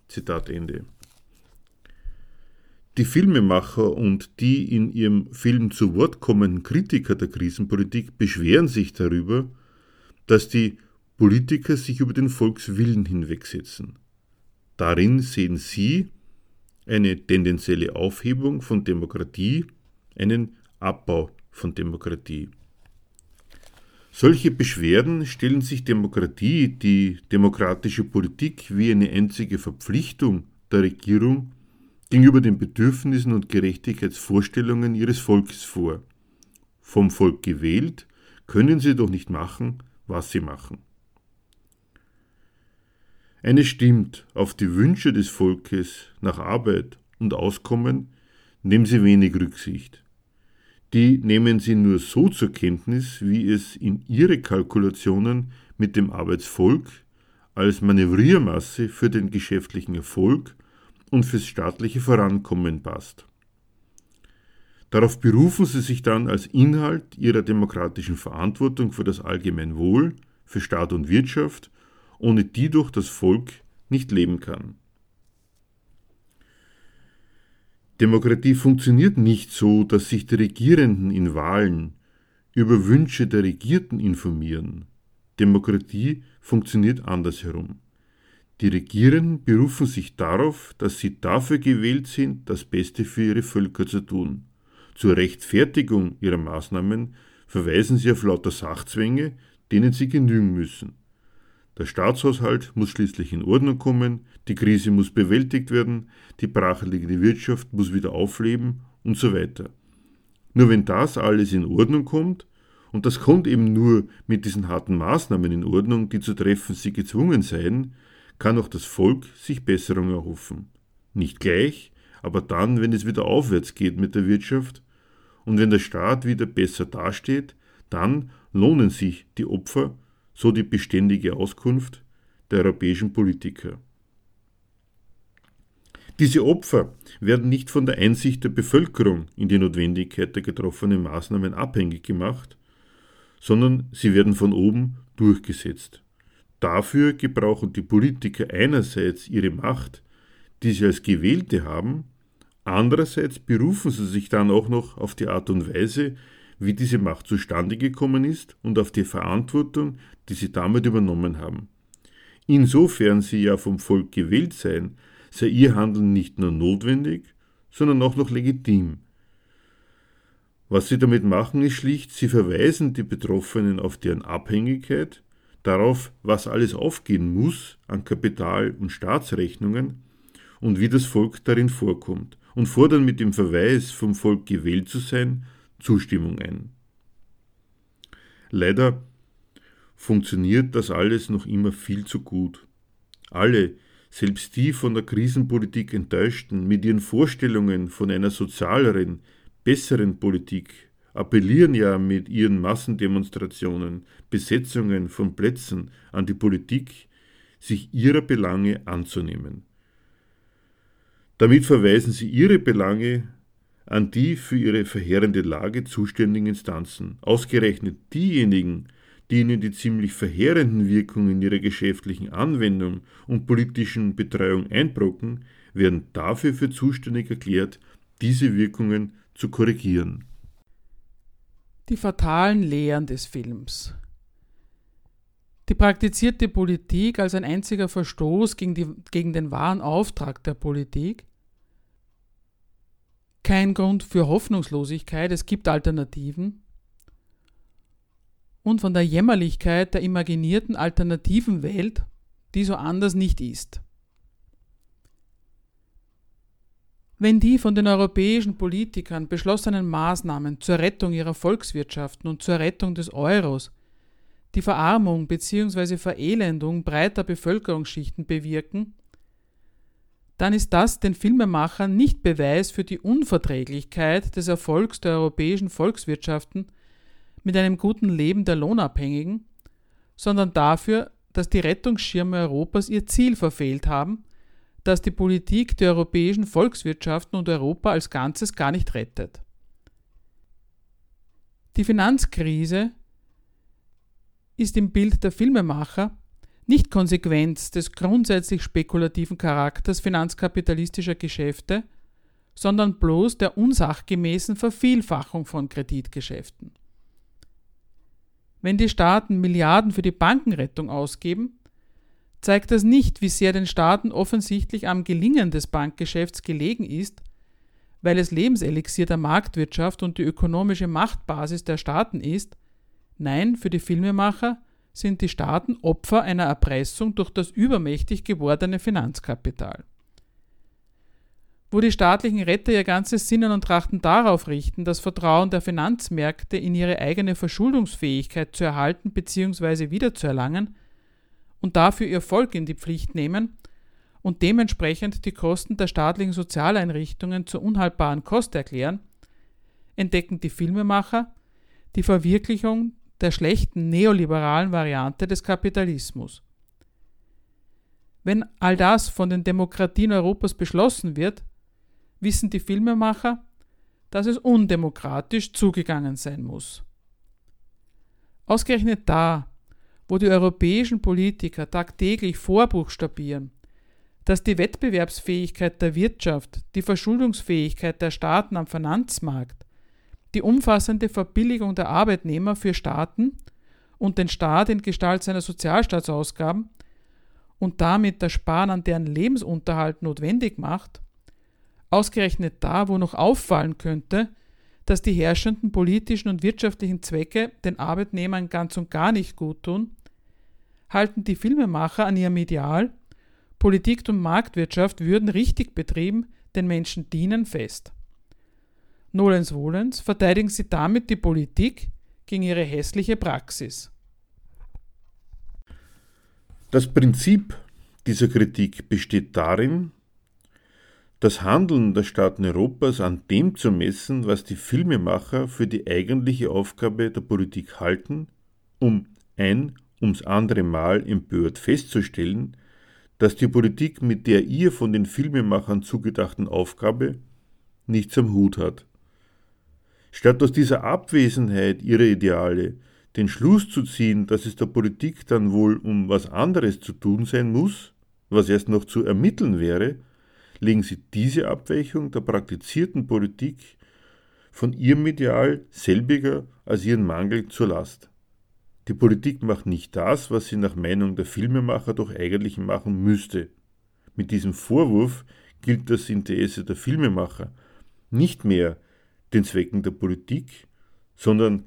Zitat Ende. Die Filmemacher und die in ihrem Film zu Wort kommenden Kritiker der Krisenpolitik beschweren sich darüber, dass die Politiker sich über den Volkswillen hinwegsetzen. Darin sehen sie eine tendenzielle Aufhebung von Demokratie, einen Abbau von Demokratie. Solche Beschwerden stellen sich Demokratie, die demokratische Politik wie eine einzige Verpflichtung der Regierung gegenüber den Bedürfnissen und Gerechtigkeitsvorstellungen ihres Volkes vor. Vom Volk gewählt können sie doch nicht machen, was sie machen. Eine stimmt, auf die Wünsche des Volkes nach Arbeit und Auskommen nehmen sie wenig Rücksicht. Die nehmen sie nur so zur Kenntnis, wie es in ihre Kalkulationen mit dem Arbeitsvolk als Manövriermasse für den geschäftlichen Erfolg und fürs staatliche Vorankommen passt. Darauf berufen sie sich dann als Inhalt ihrer demokratischen Verantwortung für das Allgemeinwohl, für Staat und Wirtschaft ohne die durch das Volk nicht leben kann. Demokratie funktioniert nicht so, dass sich die Regierenden in Wahlen über Wünsche der Regierten informieren. Demokratie funktioniert andersherum. Die Regierenden berufen sich darauf, dass sie dafür gewählt sind, das Beste für ihre Völker zu tun. Zur Rechtfertigung ihrer Maßnahmen verweisen sie auf lauter Sachzwänge, denen sie genügen müssen. Der Staatshaushalt muss schließlich in Ordnung kommen, die Krise muss bewältigt werden, die brachliegende Wirtschaft muss wieder aufleben und so weiter. Nur wenn das alles in Ordnung kommt, und das kommt eben nur mit diesen harten Maßnahmen in Ordnung, die zu treffen sie gezwungen seien, kann auch das Volk sich Besserung erhoffen. Nicht gleich, aber dann, wenn es wieder aufwärts geht mit der Wirtschaft und wenn der Staat wieder besser dasteht, dann lohnen sich die Opfer so die beständige Auskunft der europäischen Politiker. Diese Opfer werden nicht von der Einsicht der Bevölkerung in die Notwendigkeit der getroffenen Maßnahmen abhängig gemacht, sondern sie werden von oben durchgesetzt. Dafür gebrauchen die Politiker einerseits ihre Macht, die sie als Gewählte haben, andererseits berufen sie sich dann auch noch auf die Art und Weise, wie diese Macht zustande gekommen ist und auf die Verantwortung, die sie damit übernommen haben. Insofern sie ja vom Volk gewählt seien, sei ihr Handeln nicht nur notwendig, sondern auch noch legitim. Was sie damit machen, ist schlicht, sie verweisen die Betroffenen auf deren Abhängigkeit, darauf, was alles aufgehen muss an Kapital- und Staatsrechnungen und wie das Volk darin vorkommt und fordern mit dem Verweis, vom Volk gewählt zu sein, Zustimmung ein. Leider funktioniert das alles noch immer viel zu gut. Alle, selbst die von der Krisenpolitik enttäuschten, mit ihren Vorstellungen von einer sozialeren, besseren Politik, appellieren ja mit ihren Massendemonstrationen, Besetzungen von Plätzen an die Politik, sich ihrer Belange anzunehmen. Damit verweisen sie ihre Belange an die für ihre verheerende Lage zuständigen Instanzen. Ausgerechnet diejenigen, die ihnen die ziemlich verheerenden Wirkungen ihrer geschäftlichen Anwendung und politischen Betreuung einbrocken, werden dafür für zuständig erklärt, diese Wirkungen zu korrigieren. Die fatalen Lehren des Films. Die praktizierte Politik als ein einziger Verstoß gegen, die, gegen den wahren Auftrag der Politik, kein Grund für Hoffnungslosigkeit, es gibt Alternativen. Und von der Jämmerlichkeit der imaginierten alternativen Welt, die so anders nicht ist. Wenn die von den europäischen Politikern beschlossenen Maßnahmen zur Rettung ihrer Volkswirtschaften und zur Rettung des Euros die Verarmung bzw. Verelendung breiter Bevölkerungsschichten bewirken, dann ist das den Filmemachern nicht Beweis für die Unverträglichkeit des Erfolgs der europäischen Volkswirtschaften mit einem guten Leben der Lohnabhängigen, sondern dafür, dass die Rettungsschirme Europas ihr Ziel verfehlt haben, dass die Politik der europäischen Volkswirtschaften und Europa als Ganzes gar nicht rettet. Die Finanzkrise ist im Bild der Filmemacher nicht Konsequenz des grundsätzlich spekulativen Charakters finanzkapitalistischer Geschäfte, sondern bloß der unsachgemäßen Vervielfachung von Kreditgeschäften. Wenn die Staaten Milliarden für die Bankenrettung ausgeben, zeigt das nicht, wie sehr den Staaten offensichtlich am Gelingen des Bankgeschäfts gelegen ist, weil es Lebenselixier der Marktwirtschaft und die ökonomische Machtbasis der Staaten ist, nein, für die Filmemacher sind die Staaten Opfer einer Erpressung durch das übermächtig gewordene Finanzkapital. Wo die staatlichen Retter ihr ganzes Sinnen und Trachten darauf richten, das Vertrauen der Finanzmärkte in ihre eigene Verschuldungsfähigkeit zu erhalten bzw. wiederzuerlangen und dafür ihr Volk in die Pflicht nehmen und dementsprechend die Kosten der staatlichen Sozialeinrichtungen zur unhaltbaren Kost erklären, entdecken die Filmemacher die Verwirklichung der schlechten neoliberalen Variante des Kapitalismus. Wenn all das von den Demokratien Europas beschlossen wird, wissen die Filmemacher, dass es undemokratisch zugegangen sein muss. Ausgerechnet da, wo die europäischen Politiker tagtäglich vorbuchstabieren, dass die Wettbewerbsfähigkeit der Wirtschaft, die Verschuldungsfähigkeit der Staaten am Finanzmarkt die umfassende Verbilligung der Arbeitnehmer für Staaten und den Staat in Gestalt seiner Sozialstaatsausgaben und damit das Sparen an deren Lebensunterhalt notwendig macht, ausgerechnet da, wo noch auffallen könnte, dass die herrschenden politischen und wirtschaftlichen Zwecke den Arbeitnehmern ganz und gar nicht gut tun, halten die Filmemacher an ihrem Ideal, Politik und Marktwirtschaft würden richtig betrieben den Menschen dienen fest. Nolens Wohlens verteidigen sie damit die Politik gegen ihre hässliche Praxis. Das Prinzip dieser Kritik besteht darin, das Handeln der Staaten Europas an dem zu messen, was die Filmemacher für die eigentliche Aufgabe der Politik halten, um ein ums andere Mal empört festzustellen, dass die Politik mit der ihr von den Filmemachern zugedachten Aufgabe nichts am Hut hat. Statt aus dieser Abwesenheit ihrer Ideale den Schluss zu ziehen, dass es der Politik dann wohl um was anderes zu tun sein muss, was erst noch zu ermitteln wäre, legen sie diese Abweichung der praktizierten Politik von ihrem Ideal selbiger als ihren Mangel zur Last. Die Politik macht nicht das, was sie nach Meinung der Filmemacher doch eigentlich machen müsste. Mit diesem Vorwurf gilt das Interesse der Filmemacher nicht mehr den Zwecken der Politik, sondern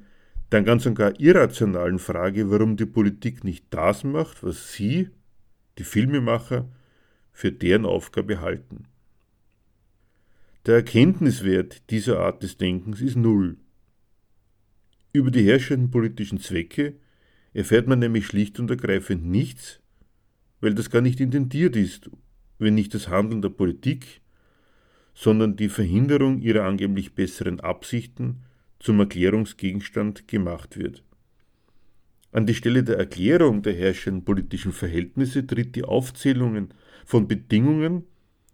der ganz und gar irrationalen Frage, warum die Politik nicht das macht, was sie, die Filmemacher, für deren Aufgabe halten. Der Erkenntniswert dieser Art des Denkens ist null. Über die herrschenden politischen Zwecke erfährt man nämlich schlicht und ergreifend nichts, weil das gar nicht intendiert ist, wenn nicht das Handeln der Politik, sondern die Verhinderung ihrer angeblich besseren Absichten zum Erklärungsgegenstand gemacht wird. An die Stelle der Erklärung der herrschenden politischen Verhältnisse tritt die Aufzählung von Bedingungen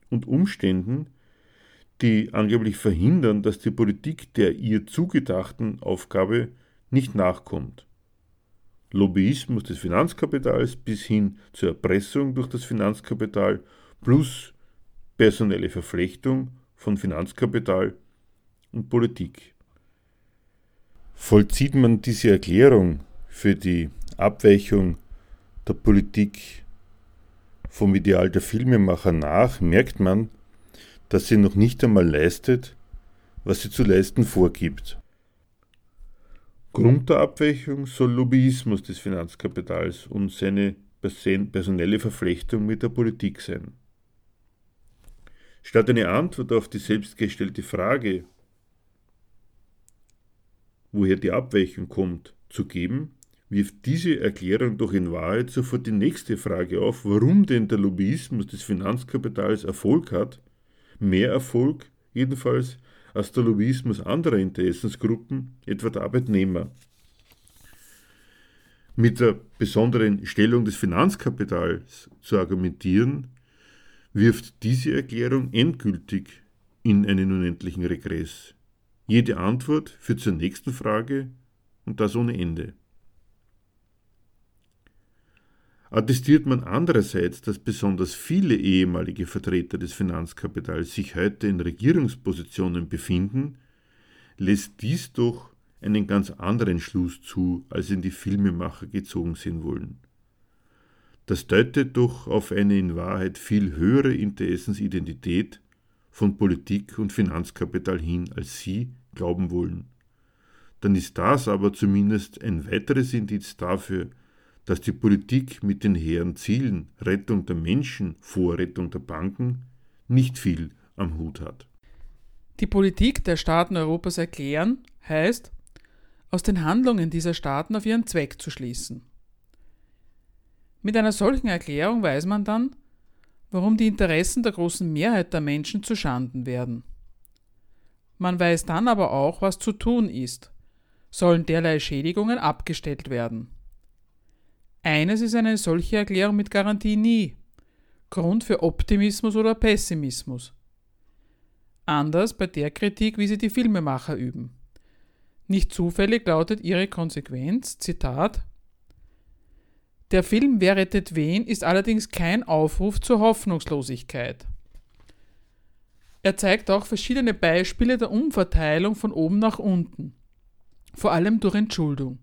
und Umständen, die angeblich verhindern, dass die Politik der ihr zugedachten Aufgabe nicht nachkommt. Lobbyismus des Finanzkapitals bis hin zur Erpressung durch das Finanzkapital plus personelle Verflechtung von Finanzkapital und Politik. Vollzieht man diese Erklärung für die Abweichung der Politik vom Ideal der Filmemacher nach, merkt man, dass sie noch nicht einmal leistet, was sie zu leisten vorgibt. Grund der Abweichung soll Lobbyismus des Finanzkapitals und seine personelle Verflechtung mit der Politik sein. Statt eine Antwort auf die selbstgestellte Frage, woher die Abweichung kommt, zu geben, wirft diese Erklärung doch in Wahrheit sofort die nächste Frage auf, warum denn der Lobbyismus des Finanzkapitals Erfolg hat, mehr Erfolg jedenfalls als der Lobbyismus anderer Interessensgruppen, etwa der Arbeitnehmer. Mit der besonderen Stellung des Finanzkapitals zu argumentieren, wirft diese Erklärung endgültig in einen unendlichen Regress. Jede Antwort führt zur nächsten Frage und das ohne Ende. Attestiert man andererseits, dass besonders viele ehemalige Vertreter des Finanzkapitals sich heute in Regierungspositionen befinden, lässt dies doch einen ganz anderen Schluss zu, als ihn die Filmemacher gezogen sehen wollen. Das deutet doch auf eine in Wahrheit viel höhere Interessensidentität von Politik und Finanzkapital hin, als sie glauben wollen. Dann ist das aber zumindest ein weiteres Indiz dafür, dass die Politik mit den hehren Zielen Rettung der Menschen vor Rettung der Banken nicht viel am Hut hat. Die Politik der Staaten Europas erklären heißt, aus den Handlungen dieser Staaten auf ihren Zweck zu schließen. Mit einer solchen Erklärung weiß man dann, warum die Interessen der großen Mehrheit der Menschen zu Schanden werden. Man weiß dann aber auch, was zu tun ist. Sollen derlei Schädigungen abgestellt werden. Eines ist eine solche Erklärung mit Garantie nie. Grund für Optimismus oder Pessimismus. Anders bei der Kritik, wie sie die Filmemacher üben. Nicht zufällig lautet ihre Konsequenz, Zitat, der Film Wer rettet wen ist allerdings kein Aufruf zur Hoffnungslosigkeit. Er zeigt auch verschiedene Beispiele der Umverteilung von oben nach unten, vor allem durch Entschuldung.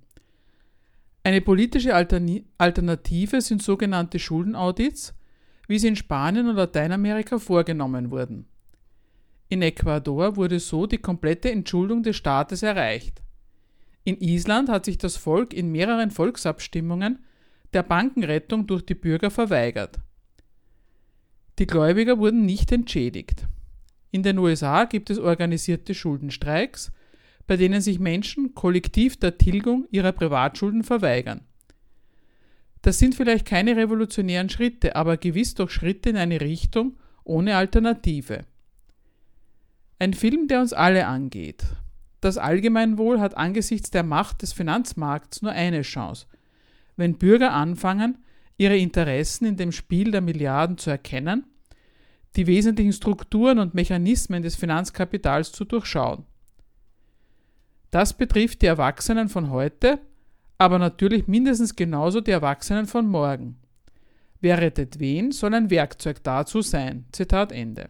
Eine politische Alternative sind sogenannte Schuldenaudits, wie sie in Spanien und Lateinamerika vorgenommen wurden. In Ecuador wurde so die komplette Entschuldung des Staates erreicht. In Island hat sich das Volk in mehreren Volksabstimmungen der Bankenrettung durch die Bürger verweigert. Die Gläubiger wurden nicht entschädigt. In den USA gibt es organisierte Schuldenstreiks, bei denen sich Menschen kollektiv der Tilgung ihrer Privatschulden verweigern. Das sind vielleicht keine revolutionären Schritte, aber gewiss doch Schritte in eine Richtung ohne Alternative. Ein Film, der uns alle angeht. Das Allgemeinwohl hat angesichts der Macht des Finanzmarkts nur eine Chance. Wenn Bürger anfangen, ihre Interessen in dem Spiel der Milliarden zu erkennen, die wesentlichen Strukturen und Mechanismen des Finanzkapitals zu durchschauen. Das betrifft die Erwachsenen von heute, aber natürlich mindestens genauso die Erwachsenen von morgen. Wer rettet wen, soll ein Werkzeug dazu sein. Zitat Ende.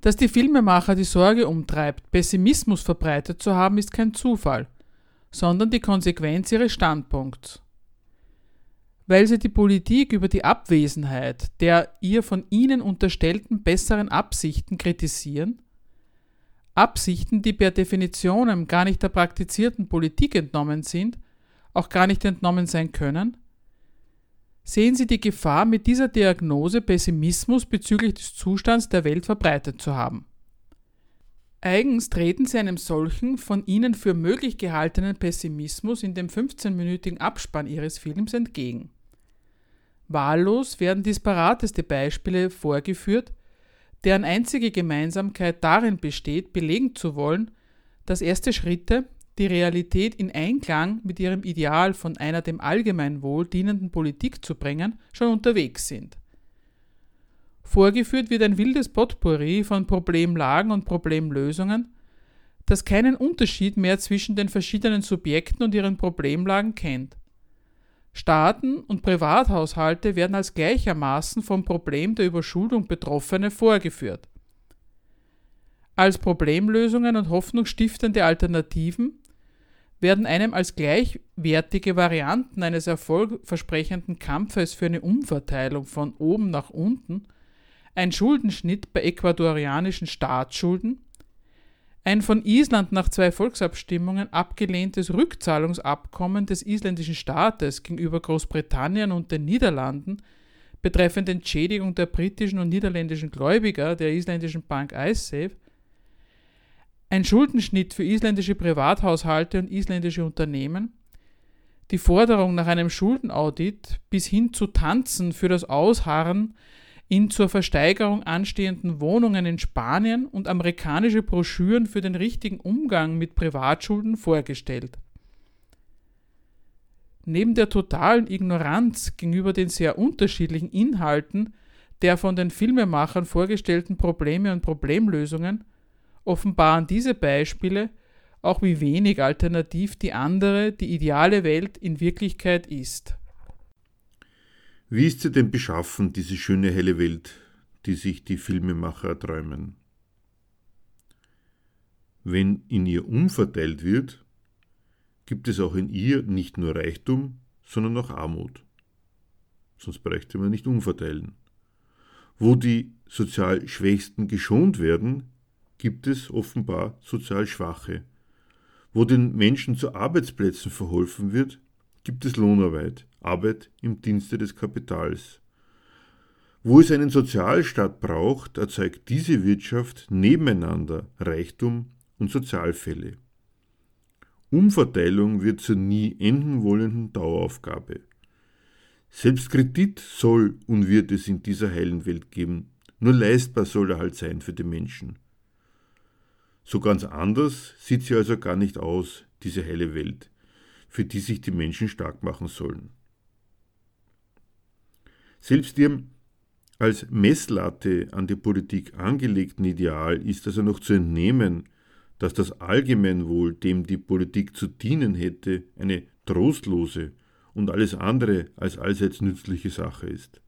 Dass die Filmemacher die Sorge umtreibt, Pessimismus verbreitet zu haben, ist kein Zufall, sondern die Konsequenz ihres Standpunkts. Weil sie die Politik über die Abwesenheit der ihr von ihnen unterstellten besseren Absichten kritisieren, Absichten, die per Definition gar nicht der praktizierten Politik entnommen sind, auch gar nicht entnommen sein können? Sehen Sie die Gefahr, mit dieser Diagnose Pessimismus bezüglich des Zustands der Welt verbreitet zu haben? Eigens treten Sie einem solchen, von Ihnen für möglich gehaltenen Pessimismus in dem 15-minütigen Abspann Ihres Films entgegen. Wahllos werden disparateste Beispiele vorgeführt, deren einzige Gemeinsamkeit darin besteht, belegen zu wollen, dass erste Schritte, die Realität in Einklang mit ihrem Ideal von einer dem Allgemeinwohl dienenden Politik zu bringen, schon unterwegs sind. Vorgeführt wird ein wildes Potpourri von Problemlagen und Problemlösungen, das keinen Unterschied mehr zwischen den verschiedenen Subjekten und ihren Problemlagen kennt. Staaten und Privathaushalte werden als gleichermaßen vom Problem der Überschuldung Betroffene vorgeführt. Als Problemlösungen und hoffnungsstiftende Alternativen werden einem als gleichwertige Varianten eines erfolgversprechenden Kampfes für eine Umverteilung von oben nach unten ein Schuldenschnitt bei ecuadorianischen Staatsschulden ein von Island nach zwei Volksabstimmungen abgelehntes Rückzahlungsabkommen des isländischen Staates gegenüber Großbritannien und den Niederlanden betreffend Entschädigung der britischen und niederländischen Gläubiger der isländischen Bank IceSafe, ein Schuldenschnitt für isländische Privathaushalte und isländische Unternehmen, die Forderung nach einem Schuldenaudit bis hin zu Tanzen für das Ausharren in zur Versteigerung anstehenden Wohnungen in Spanien und amerikanische Broschüren für den richtigen Umgang mit Privatschulden vorgestellt. Neben der totalen Ignoranz gegenüber den sehr unterschiedlichen Inhalten der von den Filmemachern vorgestellten Probleme und Problemlösungen offenbaren diese Beispiele auch wie wenig alternativ die andere, die ideale Welt in Wirklichkeit ist. Wie ist sie denn beschaffen, diese schöne helle Welt, die sich die Filmemacher erträumen? Wenn in ihr umverteilt wird, gibt es auch in ihr nicht nur Reichtum, sondern auch Armut. Sonst bräuchte man nicht umverteilen. Wo die sozial Schwächsten geschont werden, gibt es offenbar sozial Schwache. Wo den Menschen zu Arbeitsplätzen verholfen wird, gibt es Lohnarbeit, Arbeit im Dienste des Kapitals. Wo es einen Sozialstaat braucht, erzeugt diese Wirtschaft nebeneinander Reichtum und Sozialfälle. Umverteilung wird zur nie enden wollenden Daueraufgabe. Selbst Kredit soll und wird es in dieser heilen Welt geben, nur leistbar soll er halt sein für die Menschen. So ganz anders sieht sie also gar nicht aus, diese helle Welt, für die sich die Menschen stark machen sollen. Selbst ihrem als Messlatte an die Politik angelegten Ideal ist also noch zu entnehmen, dass das Allgemeinwohl, dem die Politik zu dienen hätte, eine trostlose und alles andere als allseits nützliche Sache ist.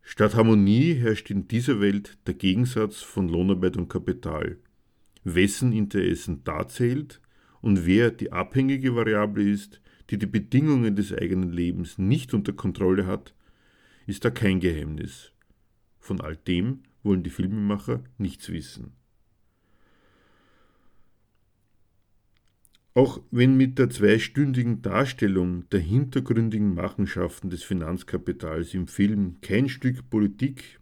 Statt Harmonie herrscht in dieser Welt der Gegensatz von Lohnarbeit und Kapital wessen Interessen da zählt und wer die abhängige Variable ist, die die Bedingungen des eigenen Lebens nicht unter Kontrolle hat, ist da kein Geheimnis. Von all dem wollen die Filmemacher nichts wissen. Auch wenn mit der zweistündigen Darstellung der hintergründigen Machenschaften des Finanzkapitals im Film kein Stück Politik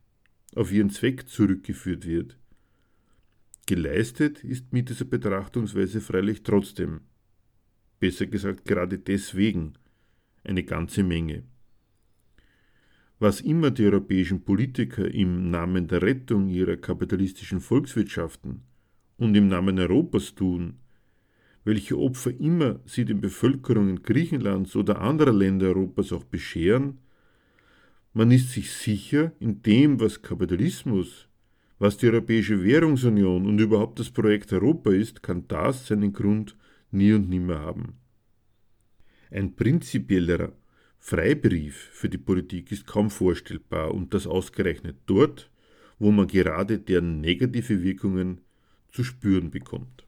auf ihren Zweck zurückgeführt wird, Geleistet ist mit dieser Betrachtungsweise freilich trotzdem, besser gesagt gerade deswegen, eine ganze Menge. Was immer die europäischen Politiker im Namen der Rettung ihrer kapitalistischen Volkswirtschaften und im Namen Europas tun, welche Opfer immer sie den Bevölkerungen Griechenlands oder anderer Länder Europas auch bescheren, man ist sich sicher, in dem, was Kapitalismus, was die Europäische Währungsunion und überhaupt das Projekt Europa ist, kann das seinen Grund nie und nimmer haben. Ein prinzipiellerer Freibrief für die Politik ist kaum vorstellbar und das ausgerechnet dort, wo man gerade deren negative Wirkungen zu spüren bekommt.